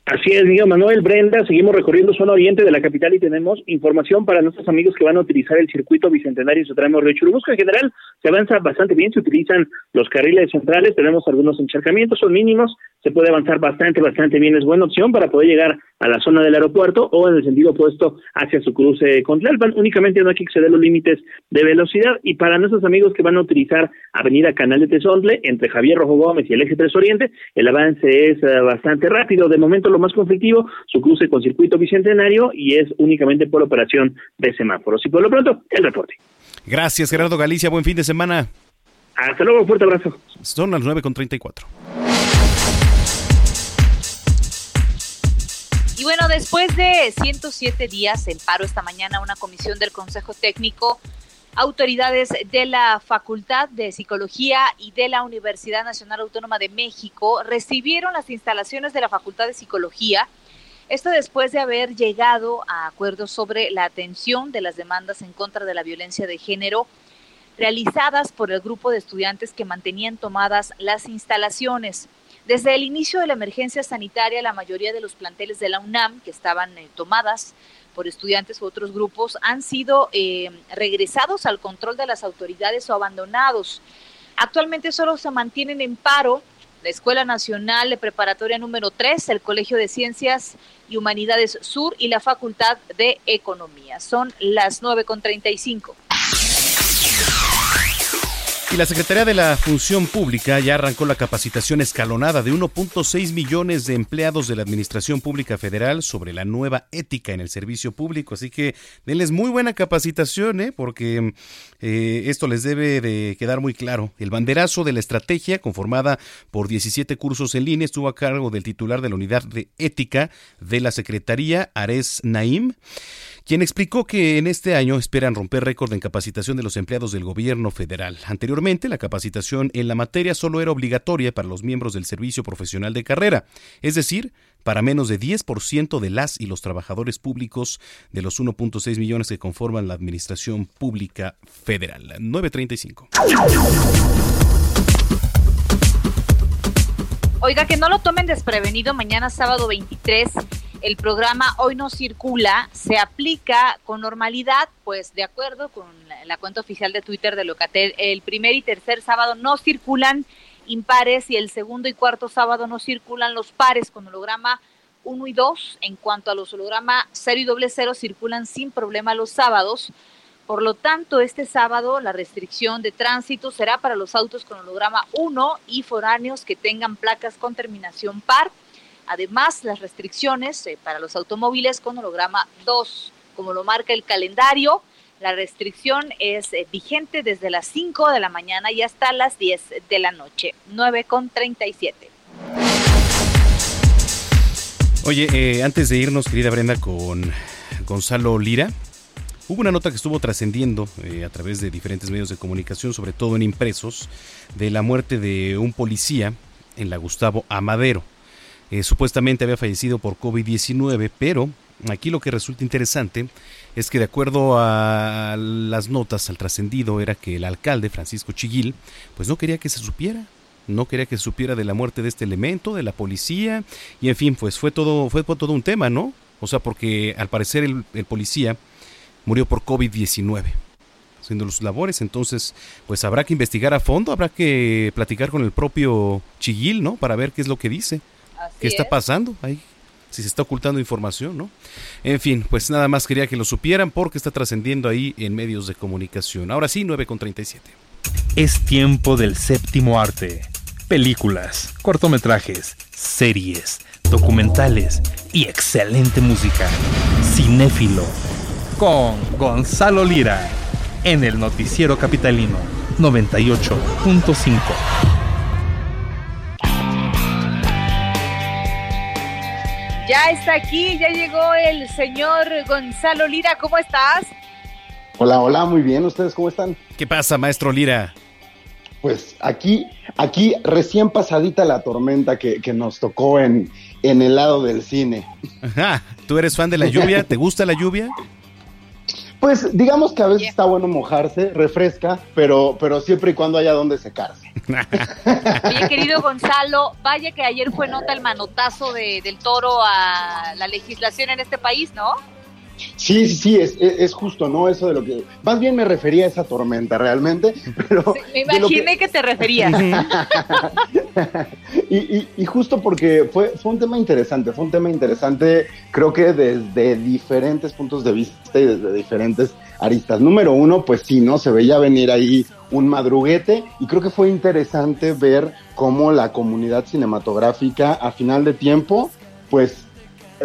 Así es, Miguel Manuel Brenda, seguimos recorriendo zona oriente de la capital y tenemos información para nuestros amigos que van a utilizar el circuito bicentenario Sotramo Río Churubusco. En general se avanza bastante bien, se utilizan los carriles centrales, tenemos algunos encharcamientos, son mínimos, se puede avanzar bastante, bastante bien, es buena opción para poder llegar a la zona del aeropuerto o en el sentido opuesto hacia su cruce con Tlalpan. Únicamente no hay que exceder los límites de velocidad y para nuestros amigos que van a utilizar Avenida Canal de Tezontle entre Javier Rojo Gómez y el eje 3 Oriente, el avance es eh, bastante rápido. De momento lo más conflictivo, su cruce con circuito bicentenario y es únicamente por operación de semáforos. Y por lo pronto, el reporte. Gracias, Gerardo Galicia. Buen fin de semana. Hasta luego, fuerte abrazo. Son las 9.34. Y bueno, después de 107 días en paro esta mañana, una comisión del Consejo Técnico, autoridades de la Facultad de Psicología y de la Universidad Nacional Autónoma de México recibieron las instalaciones de la Facultad de Psicología. Esto después de haber llegado a acuerdos sobre la atención de las demandas en contra de la violencia de género realizadas por el grupo de estudiantes que mantenían tomadas las instalaciones. Desde el inicio de la emergencia sanitaria, la mayoría de los planteles de la UNAM que estaban eh, tomadas por estudiantes u otros grupos han sido eh, regresados al control de las autoridades o abandonados. Actualmente solo se mantienen en paro la Escuela Nacional de Preparatoria número 3, el Colegio de Ciencias y Humanidades Sur y la Facultad de Economía. Son las 9.35. Y la Secretaría de la Función Pública ya arrancó la capacitación escalonada de 1.6 millones de empleados de la Administración Pública Federal sobre la nueva ética en el servicio público. Así que denles muy buena capacitación, ¿eh? porque eh, esto les debe de quedar muy claro. El banderazo de la estrategia, conformada por 17 cursos en línea, estuvo a cargo del titular de la Unidad de Ética de la Secretaría, Ares Naim quien explicó que en este año esperan romper récord en capacitación de los empleados del gobierno federal. Anteriormente, la capacitación en la materia solo era obligatoria para los miembros del servicio profesional de carrera, es decir, para menos de 10% de las y los trabajadores públicos de los 1.6 millones que conforman la Administración Pública Federal. 935. Oiga, que no lo tomen desprevenido, mañana sábado 23 el programa Hoy no circula se aplica con normalidad, pues de acuerdo con la, cuenta oficial de Twitter de Locatel, el primer y tercer sábado no circulan impares y el segundo y cuarto sábado no circulan los pares con holograma 1 y 2. En cuanto a los holograma 0 y doble 0 circulan sin problema los sábados. Por lo tanto, este sábado la restricción de tránsito será para los autos con holograma 1 y foráneos que tengan placas con terminación par Además, las restricciones eh, para los automóviles con holograma 2, como lo marca el calendario, la restricción es eh, vigente desde las 5 de la mañana y hasta las 10 de la noche, 9 con 37. Oye, eh, antes de irnos, querida Brenda, con Gonzalo Lira, hubo una nota que estuvo trascendiendo a través de diferentes medios de comunicación, sobre todo en impresos, de la muerte de un policía en la Gustavo Amadero. Eh, supuestamente había fallecido por COVID-19, pero aquí lo que resulta interesante es que de acuerdo a las notas al trascendido era que el alcalde Francisco Chiguil pues no quería que se supiera, no quería que se supiera de la muerte de este elemento, de la policía y en fin, pues fue todo fue todo un tema, ¿no? O sea, porque al parecer el, el policía murió por COVID-19 haciendo sus labores, entonces pues habrá que investigar a fondo, habrá que platicar con el propio Chiguil, ¿no? Para ver qué es lo que dice. ¿Qué está pasando ahí? Si se está ocultando información, ¿no? En fin, pues nada más quería que lo supieran porque está trascendiendo ahí en medios de comunicación. Ahora sí, 9 con 37. Es tiempo del séptimo arte. Películas, cortometrajes, series, documentales y excelente música. Cinéfilo. Con Gonzalo Lira. En el Noticiero Capitalino 98.5. Ya está aquí, ya llegó el señor Gonzalo Lira. ¿Cómo estás? Hola, hola, muy bien. ¿Ustedes cómo están? ¿Qué pasa, maestro Lira? Pues aquí, aquí recién pasadita la tormenta que, que nos tocó en, en el lado del cine. <laughs> Ajá. ¿Tú eres fan de la lluvia? ¿Te gusta la lluvia? Pues digamos que a veces está bueno mojarse, refresca, pero, pero siempre y cuando haya donde secarse. <laughs> Oye, querido Gonzalo, vaya que ayer fue nota el manotazo de, del toro a la legislación en este país, ¿no? Sí, sí, sí, es, es, justo, ¿no? Eso de lo que... Más bien me refería a esa tormenta realmente, pero... me imaginé que... te referías. <laughs> y, y, justo porque fue, fue un tema interesante, fue un tema interesante creo que desde diferentes puntos de vista y desde diferentes aristas. Número uno, pues sí, ¿no? Se veía venir ahí un madruguete y creo que fue interesante ver cómo la comunidad cinematográfica a final de tiempo, pues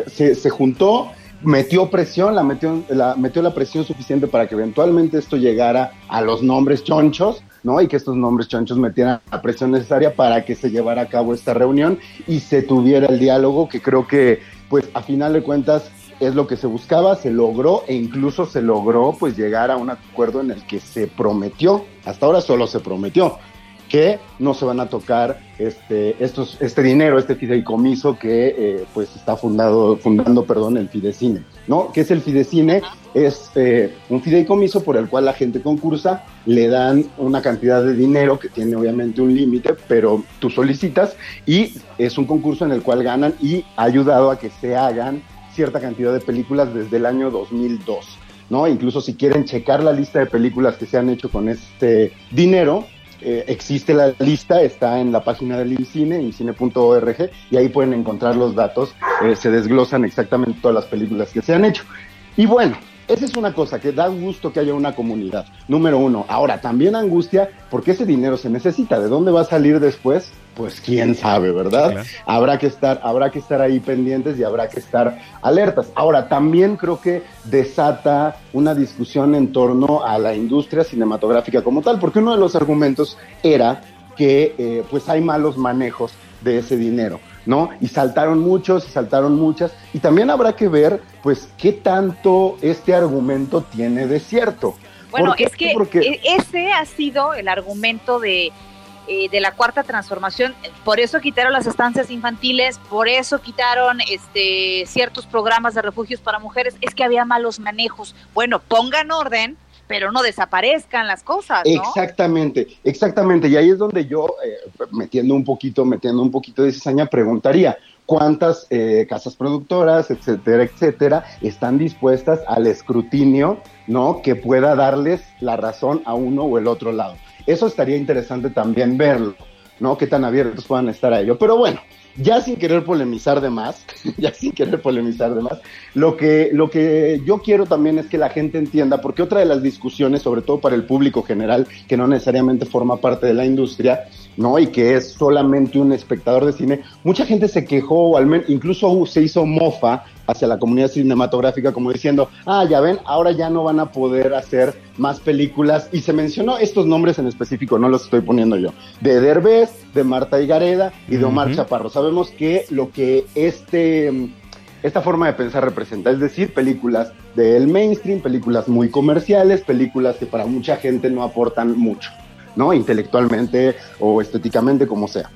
se, se juntó metió presión, la metió, la metió la presión suficiente para que eventualmente esto llegara a los nombres chonchos, ¿no? Y que estos nombres chonchos metieran la presión necesaria para que se llevara a cabo esta reunión y se tuviera el diálogo que creo que, pues, a final de cuentas es lo que se buscaba, se logró e incluso se logró, pues, llegar a un acuerdo en el que se prometió, hasta ahora solo se prometió, que no se van a tocar este, estos, este dinero, este fideicomiso que eh, pues está fundado, fundando perdón, el Fidecine. ¿no? ¿Qué es el Fidecine? Es eh, un fideicomiso por el cual la gente concursa, le dan una cantidad de dinero que tiene obviamente un límite, pero tú solicitas y es un concurso en el cual ganan y ha ayudado a que se hagan cierta cantidad de películas desde el año 2002. ¿no? Incluso si quieren checar la lista de películas que se han hecho con este dinero, eh, existe la lista, está en la página del INCINE, incine.org, y ahí pueden encontrar los datos, eh, se desglosan exactamente todas las películas que se han hecho. Y bueno, esa es una cosa que da gusto que haya una comunidad, número uno. Ahora, también angustia porque ese dinero se necesita. ¿De dónde va a salir después? Pues quién sabe, ¿verdad? Habrá que estar, habrá que estar ahí pendientes y habrá que estar alertas. Ahora, también creo que desata una discusión en torno a la industria cinematográfica como tal, porque uno de los argumentos era que eh, pues hay malos manejos de ese dinero. ¿No? Y saltaron muchos, y saltaron muchas, y también habrá que ver, pues, qué tanto este argumento tiene de cierto. Bueno, es que e-, ese ha sido el argumento de, eh, de la cuarta transformación, por eso quitaron las estancias infantiles, por eso quitaron este ciertos programas de refugios para mujeres, es que había malos manejos. Bueno, pongan orden pero no desaparezcan las cosas. Exactamente, exactamente. Y ahí es donde yo, eh, metiendo un poquito, metiendo un poquito de cizaña, preguntaría, ¿cuántas eh, casas productoras, etcétera, etcétera, están dispuestas al escrutinio, ¿no? Que pueda darles la razón a uno o el otro lado. Eso estaría interesante también verlo, ¿no? Qué tan abiertos puedan estar a ello. Pero bueno, ya sin querer polemizar de más, <laughs> ya sin querer polemizar de más, lo que, lo que yo quiero también es que la gente entienda, porque otra de las discusiones, sobre todo para el público general, que no necesariamente forma parte de la industria, ¿no? Y que es solamente un espectador de cine, mucha gente se quejó, o al menos incluso se hizo mofa hacia la comunidad cinematográfica como diciendo, ah, ya ven, ahora ya no van a poder hacer más películas. Y se mencionó estos nombres en específico, no los estoy poniendo yo, de Derbez, de Marta Higareda y de Omar Chaparro. Sabemos que lo que este, esta forma de pensar representa, es decir, películas del mainstream, películas muy comerciales, películas que para mucha gente no aportan mucho, ¿no? Intelectualmente o estéticamente, como sea.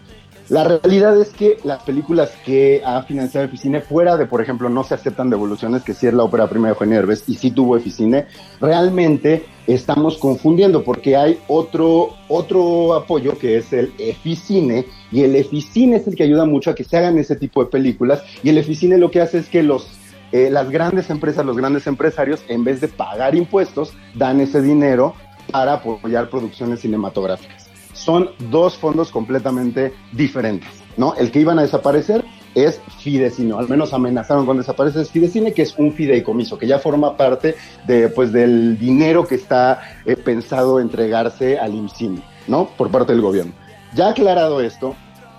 La realidad es que las películas que ha financiado Eficine, fuera de, por ejemplo, No se aceptan devoluciones, que sí es la ópera prima de Eugenio Herbes y sí tuvo Eficine, realmente estamos confundiendo porque hay otro, otro apoyo que es el Eficine y el Eficine es el que ayuda mucho a que se hagan ese tipo de películas y el Eficine lo que hace es que los eh, las grandes empresas, los grandes empresarios, en vez de pagar impuestos, dan ese dinero para apoyar producciones cinematográficas son dos fondos completamente diferentes, ¿no? El que iban a desaparecer es Fidecine, al menos amenazaron con desaparecer Fidecine, que es un fideicomiso, que ya forma parte de, pues, del dinero que está eh, pensado entregarse al IMCINE, ¿no? Por parte del gobierno. Ya aclarado esto,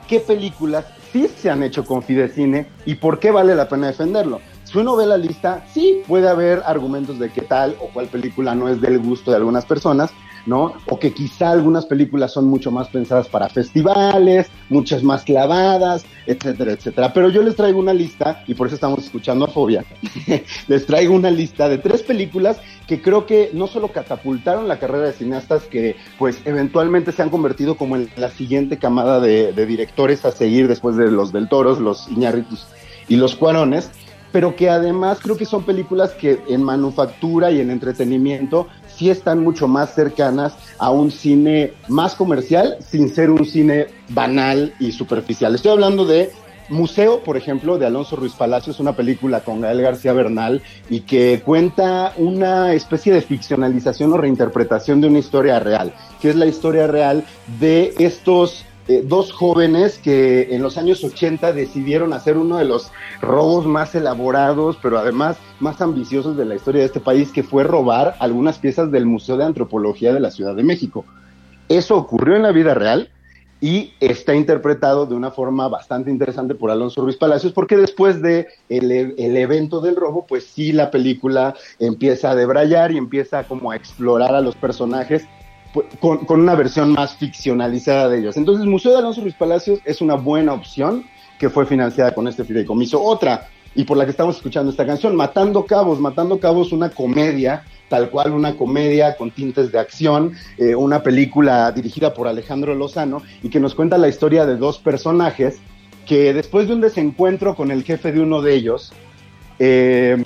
¿qué películas sí se han hecho con Fidecine y por qué vale la pena defenderlo? Si uno ve la lista, sí puede haber argumentos de que tal o cual película no es del gusto de algunas personas, ¿no? O que quizá algunas películas son mucho más pensadas para festivales, muchas más clavadas, etcétera, etcétera. Pero yo les traigo una lista, y por eso estamos escuchando a Fobia, <laughs> les traigo una lista de tres películas que creo que no solo catapultaron la carrera de cineastas que pues eventualmente se han convertido como en la siguiente camada de, de directores a seguir después de los del Toros, los Iñárritus y los Cuarones, pero que además creo que son películas que en manufactura y en entretenimiento sí están mucho más cercanas a un cine más comercial sin ser un cine banal y superficial. Estoy hablando de Museo, por ejemplo, de Alonso Ruiz Palacios, una película con Gael García Bernal y que cuenta una especie de ficcionalización o reinterpretación de una historia real, que es la historia real de estos eh, dos jóvenes que en los años 80 decidieron hacer uno de los robos más elaborados, pero además más ambiciosos de la historia de este país, que fue robar algunas piezas del Museo de Antropología de la Ciudad de México. Eso ocurrió en la vida real y está interpretado de una forma bastante interesante por Alonso Ruiz Palacios, porque después de el, el, evento del robo, pues sí la película empieza a debrayar y empieza como a explorar a los personajes con, una versión más ficcionalizada de ellos. Entonces, Museo de Alonso Ruiz Palacios es una buena opción que fue financiada con este fideicomiso. Otra, y por la que estamos escuchando esta canción, Matando Cabos. Matando Cabos, una comedia, tal cual una comedia con tintes de acción, eh, una película dirigida por Alejandro Lozano y que nos cuenta la historia de dos personajes que después de un desencuentro con el jefe de uno de ellos, eh,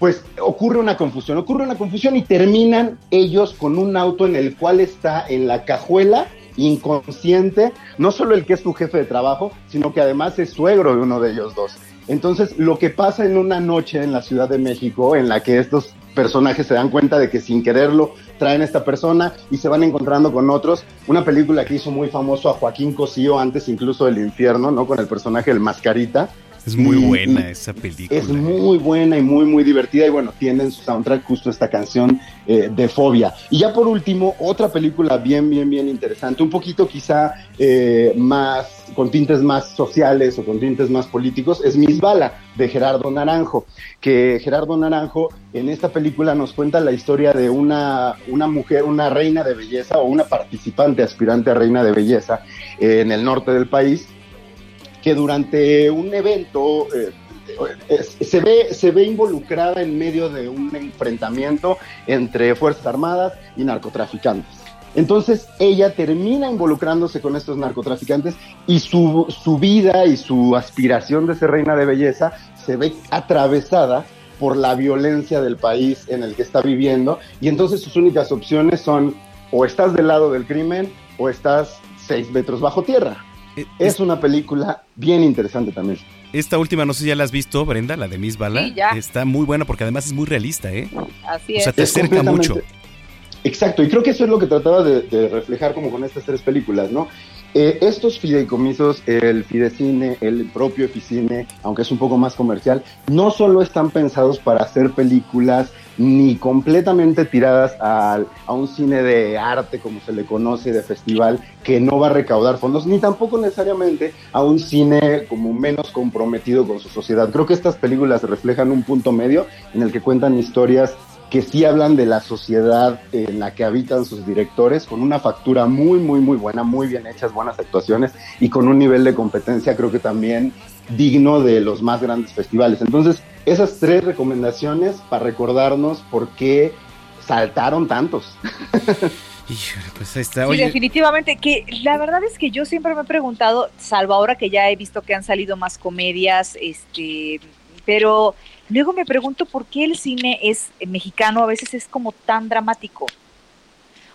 pues ocurre una confusión, ocurre una confusión y terminan ellos con un auto en el cual está en la cajuela inconsciente, no solo el que es tu jefe de trabajo, sino que además es suegro de uno de ellos dos. Entonces, lo que pasa en una noche en la Ciudad de México, en la que estos personajes se dan cuenta de que sin quererlo traen a esta persona y se van encontrando con otros. Una película que hizo muy famoso a Joaquín Cosío antes incluso del infierno, ¿no? Con el personaje del Mascarita. Es muy buena esa película. Es muy buena y muy, muy divertida. Y bueno, tiene en su soundtrack justo esta canción eh, de Fobia. Y ya por último, otra película bien, bien, bien interesante. Un poquito quizá eh, más, con tintes más sociales o con tintes más políticos, es Miss Bala, de Gerardo Naranjo. Que Gerardo Naranjo en esta película nos cuenta la historia de una, una mujer, una reina de belleza o una participante aspirante a reina de belleza eh, en el norte del país que durante un evento eh, se, ve, se ve involucrada en medio de un enfrentamiento entre Fuerzas Armadas y narcotraficantes. Entonces ella termina involucrándose con estos narcotraficantes y su, su vida y su aspiración de ser reina de belleza se ve atravesada por la violencia del país en el que está viviendo y entonces sus únicas opciones son o estás del lado del crimen o estás seis metros bajo tierra. Es una película bien interesante también. Esta última, no sé si ya la has visto, Brenda, la de Miss Bala. Sí, ya. Está muy buena porque además es muy realista, ¿eh? Así O es. sea, te Es acerca mucho. Exacto, y creo que eso es lo que trataba de, de reflejar como con estas tres películas, ¿no? Eh, estos fideicomisos, el Fidecine, el propio Eficine, aunque es un poco más comercial, no solo están pensados para hacer películas ni completamente tiradas al- a, un cine de arte, como se le conoce, de festival, que no va a recaudar fondos, ni tampoco necesariamente a un cine como menos comprometido con su sociedad. Creo que estas películas reflejan un punto medio en el que cuentan historias que sí hablan de la sociedad en la que habitan sus directores, con una factura muy, muy, muy buena, muy bien hechas, buenas actuaciones y con un nivel de competencia creo que también digno de los más grandes festivales. Entonces, esas tres recomendaciones para recordarnos por qué saltaron tantos. <laughs> Pues ahí está. Sí, Oye, definitivamente, que la verdad es que yo siempre me he preguntado, salvo ahora que ya he visto que han salido más comedias, este, pero luego me pregunto por qué el cine es mexicano a veces es como tan dramático.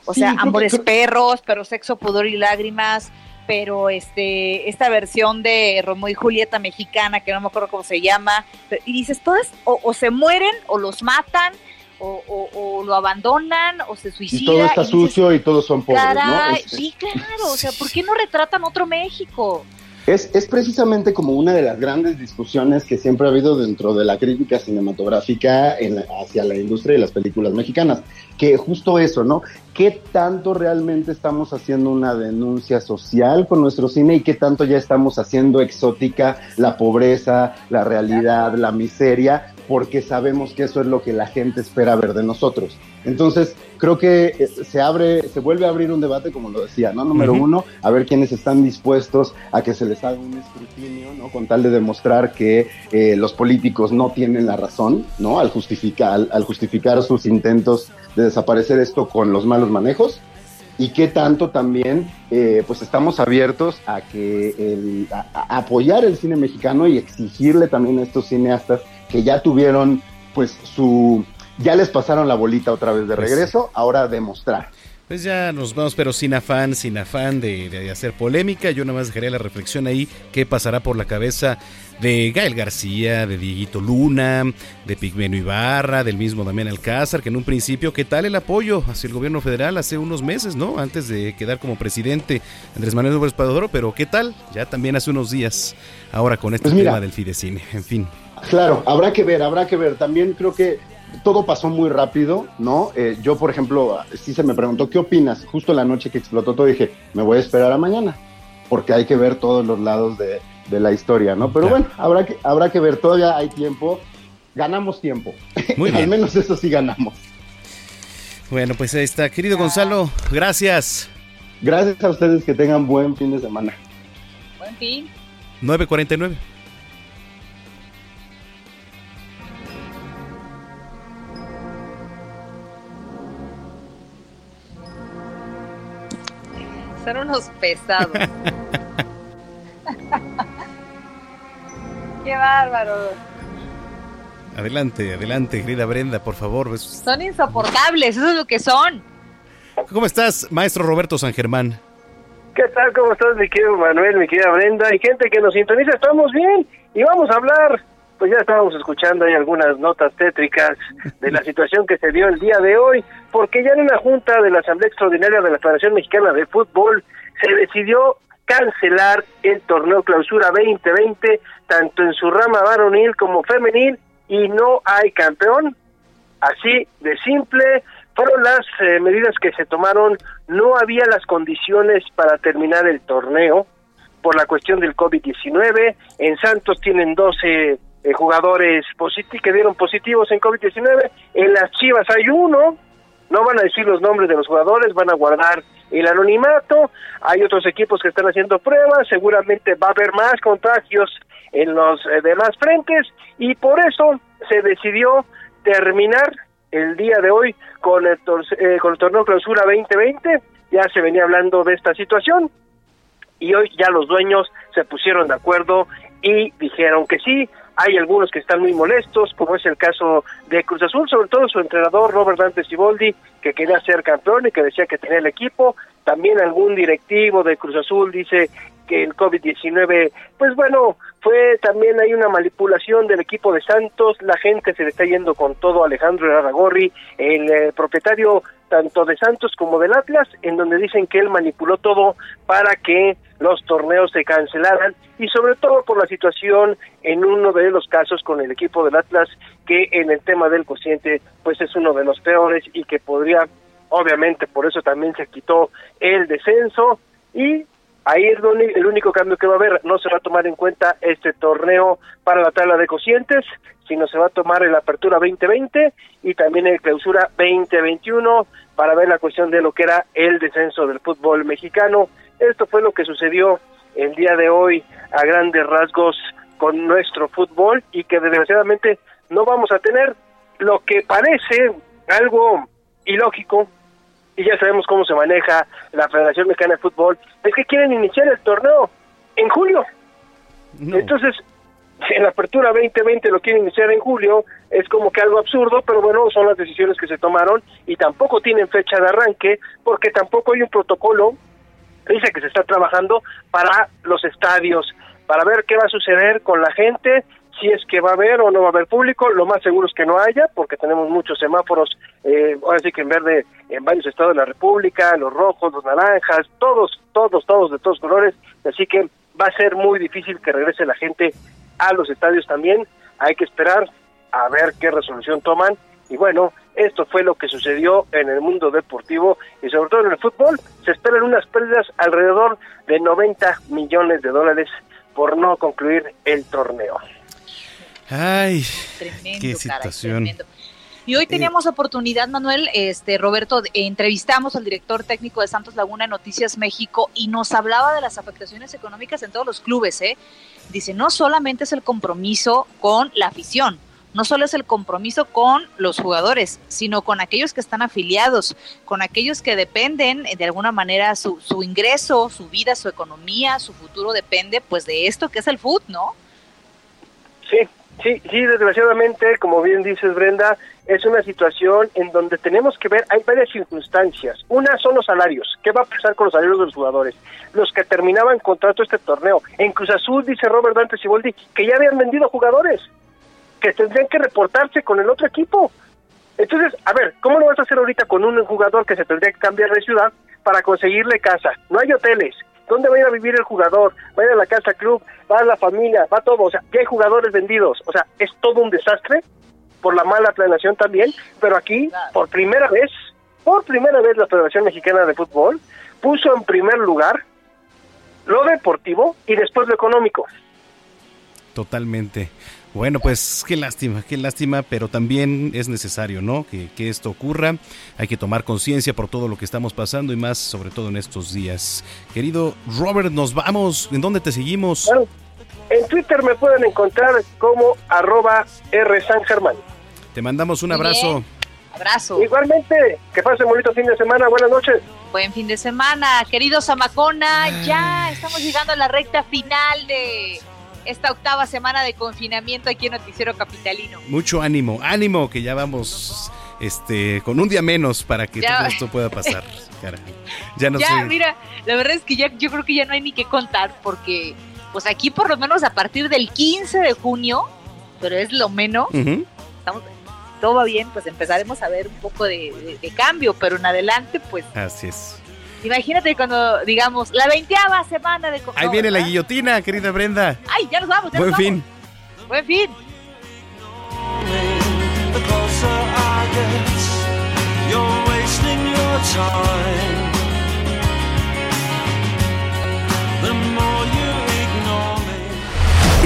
O Sí, sea, que- Amores Perros, pero Sexo, Pudor y Lágrimas, pero este esta versión de Romeo y Julieta mexicana, que no me acuerdo cómo se llama, y dices, todas o, o se mueren o los matan. O, o- o lo abandonan o se suicidan. Y todo está dices, sucio y todos son pobres, Caray, ¿no? Es- sí, claro, o <laughs> sea, ¿por qué no retratan otro México? Es, es precisamente como una de las grandes discusiones que siempre ha habido dentro de la crítica cinematográfica en la- hacia la industria de las películas mexicanas, que justo eso, ¿no? ¿Qué tanto realmente estamos haciendo una denuncia social con nuestro cine y qué tanto ya estamos haciendo exótica la pobreza, la realidad, la miseria, porque sabemos que eso es lo que la gente espera ver de nosotros? Entonces, creo que eh, se abre, se vuelve a abrir un debate, como lo decía, ¿no? Número uno, a ver quiénes están dispuestos a que se les haga un escrutinio, ¿no? Con tal de demostrar que eh, los políticos no tienen la razón, ¿no? Al justificar, al justificar sus intentos de desaparecer esto con los malos manejos. Y qué tanto también, eh, pues estamos abiertos a que el- a- a apoyar el cine mexicano y exigirle también a estos cineastas que ya tuvieron, pues su, ya les pasaron la bolita otra vez de Pues regreso, ahora demostrar. Pues ya nos vamos, pero sin afán, sin afán de, de hacer polémica. Yo nada más dejaría la reflexión ahí, qué pasará por la cabeza de Gael García, de Dieguito Luna, de Pigmeno Ibarra, del mismo Damián Alcázar, que en un principio, ¿qué tal el apoyo hacia el gobierno federal hace unos meses, no? Antes de quedar como presidente Andrés Manuel López Obrador, pero ¿qué tal? Ya también hace unos días, ahora con este Pues mira. tema del Fidecine, en fin. Claro, habrá que ver, habrá que ver. También creo que todo pasó muy rápido, ¿no? Eh, yo, por ejemplo, sí se me preguntó, ¿qué opinas? Justo la noche que explotó todo dije, me voy a esperar a mañana, porque hay que ver todos los lados de, de la historia, ¿no? Pero bueno, habrá que, habrá que ver, todavía hay tiempo, ganamos tiempo. <laughs> Muy Al bien. menos eso sí ganamos. Bueno, pues ahí está. Querido Gonzalo, gracias. Gracias a ustedes, que tengan buen fin de semana. Buen fin. 949. Son unos pesados. <laughs> Qué bárbaro. Adelante, adelante, querida Brenda, por favor. Son insoportables, eso es lo que son. ¿Cómo estás, maestro Roberto San Germán? ¿Qué tal? ¿Cómo estás, mi querido Manuel, mi querida Brenda? Y gente que nos sintoniza, estamos bien. Y vamos a hablar, pues ya estábamos escuchando ahí algunas notas tétricas de la situación que se dio el día de hoy, porque ya en una junta de la Asamblea Extraordinaria de la Federación Mexicana de Fútbol se decidió cancelar el torneo clausura 2020, tanto en su rama varonil como femenil, y no hay campeón. Así de simple, fueron las eh, medidas que se tomaron, no había las condiciones para terminar el torneo por la cuestión del COVID-19, en Santos tienen 12 eh, jugadores que dieron positivos en COVID-19, en las Chivas hay uno, no van a decir los nombres de los jugadores, van a guardar el anonimato, hay otros equipos que están haciendo pruebas, seguramente va a haber más contagios en los eh, demás frentes y por eso se decidió terminar el día de hoy con el, eh, con el torneo clausura 2020, ya se venía hablando de esta situación y hoy ya los dueños se pusieron de acuerdo y dijeron que sí, hay algunos que están muy molestos, como es el caso de Cruz Azul, sobre todo su entrenador Robert Dante Siboldi, que quería ser campeón y que decía que tenía el equipo. También algún directivo de Cruz Azul dice que el COVID-19, pues bueno, fue también hay una manipulación del equipo de Santos, la gente se le está yendo con todo Alejandro Aragorri, el eh, propietario tanto de Santos como del Atlas, en donde dicen que él manipuló todo para que los torneos se cancelaran y sobre todo por la situación en uno de los casos con el equipo del Atlas que en el tema del cociente pues es uno de los peores y que podría obviamente por eso también se quitó el descenso y Ahí es el único cambio que va a haber. No se va a tomar en cuenta este torneo para la tabla de cocientes, sino se va a tomar el Apertura 2020 y también el Clausura 2021 para ver la cuestión de lo que era el descenso del fútbol mexicano. Esto fue lo que sucedió el día de hoy a grandes rasgos con nuestro fútbol y que desgraciadamente no vamos a tener lo que parece algo ilógico. Y ya sabemos cómo se maneja la Federación Mexicana de Fútbol, es que quieren iniciar el torneo en julio. Entonces, en la apertura 2020 lo quieren iniciar en julio, es como que algo absurdo, pero bueno, son las decisiones que se tomaron y tampoco tienen fecha de arranque porque tampoco hay un protocolo, dice que se está trabajando para los estadios, para ver qué va a suceder con la gente, si es que va a haber o no va a haber público, lo más seguro es que no haya, porque tenemos muchos semáforos, eh, ahora sí que en verde en varios estados de la República, los rojos, los naranjas, todos, todos, todos de todos colores, así que va a ser muy difícil que regrese la gente a los estadios también, hay que esperar a ver qué resolución toman, y bueno, esto fue lo que sucedió en el mundo deportivo y sobre todo en el fútbol, se esperan unas pérdidas alrededor de 90 millones de dólares por no concluir el torneo. Ay, qué situación. y hoy teníamos oportunidad, Manuel, este Roberto, entrevistamos al director técnico de Santos Laguna Noticias México y nos hablaba de las afectaciones económicas en todos los clubes, ¿eh? Dice, no solamente es el compromiso con la afición, no solo es el compromiso con los jugadores, sino con aquellos que están afiliados, con aquellos que dependen eh, de alguna manera su, su ingreso, su vida, su economía, su futuro depende pues de esto que es el fútbol, ¿no? Sí, Sí, sí, desgraciadamente, como bien dices Brenda, es una situación en donde tenemos que ver, hay varias circunstancias. Una son los salarios. ¿Qué va a pasar con los salarios de los jugadores? Los que terminaban contrato este torneo. En Cruz Azul, dice Robert Dante Siboldi, que ya habían vendido jugadores, que tendrían que reportarse con el otro equipo. Entonces, a ver, ¿cómo lo vas a hacer ahorita con un jugador que se tendría que cambiar de ciudad para conseguirle casa? No hay hoteles, ¿Dónde va a ir a vivir el jugador? Va a ir a la casa club, va a la familia, va todo. O sea, ya hay jugadores vendidos. O sea, es todo un desastre por la mala planeación también. Pero aquí, por primera vez, por primera vez la Federación Mexicana de Fútbol puso en primer lugar lo deportivo y después lo económico. Totalmente. Bueno, pues qué lástima, qué lástima, pero también es necesario, ¿no? Que, esto ocurra. Hay que tomar conciencia por todo lo que estamos pasando y más, sobre todo en estos días. Querido Robert, nos vamos. ¿En dónde te seguimos? en Twitter me pueden encontrar como arroba R San Germán. Te mandamos un abrazo. Abrazo. Igualmente, que pase un bonito fin de semana. Buenas noches. Buen fin de semana, querido Zamacona. Ya estamos llegando a la recta final de esta octava semana de confinamiento aquí en Noticiero Capitalino. Mucho ánimo, ánimo, que ya vamos este con un día menos para que todo esto pueda pasar. <laughs> ya no ya, mira, la verdad es que ya yo creo que ya no hay ni que contar porque pues aquí por lo menos a partir del 15 de junio, pero es lo menos, estamos, todo va bien, pues empezaremos a ver un poco de, de cambio, pero en adelante, pues Así es. Imagínate cuando digamos la veinteava semana de Ahí viene la guillotina, querida Brenda. Ay, ya nos vamos. Ya Buen nos fin. vamos. Buen fin. The closer I get, you're wasting your time.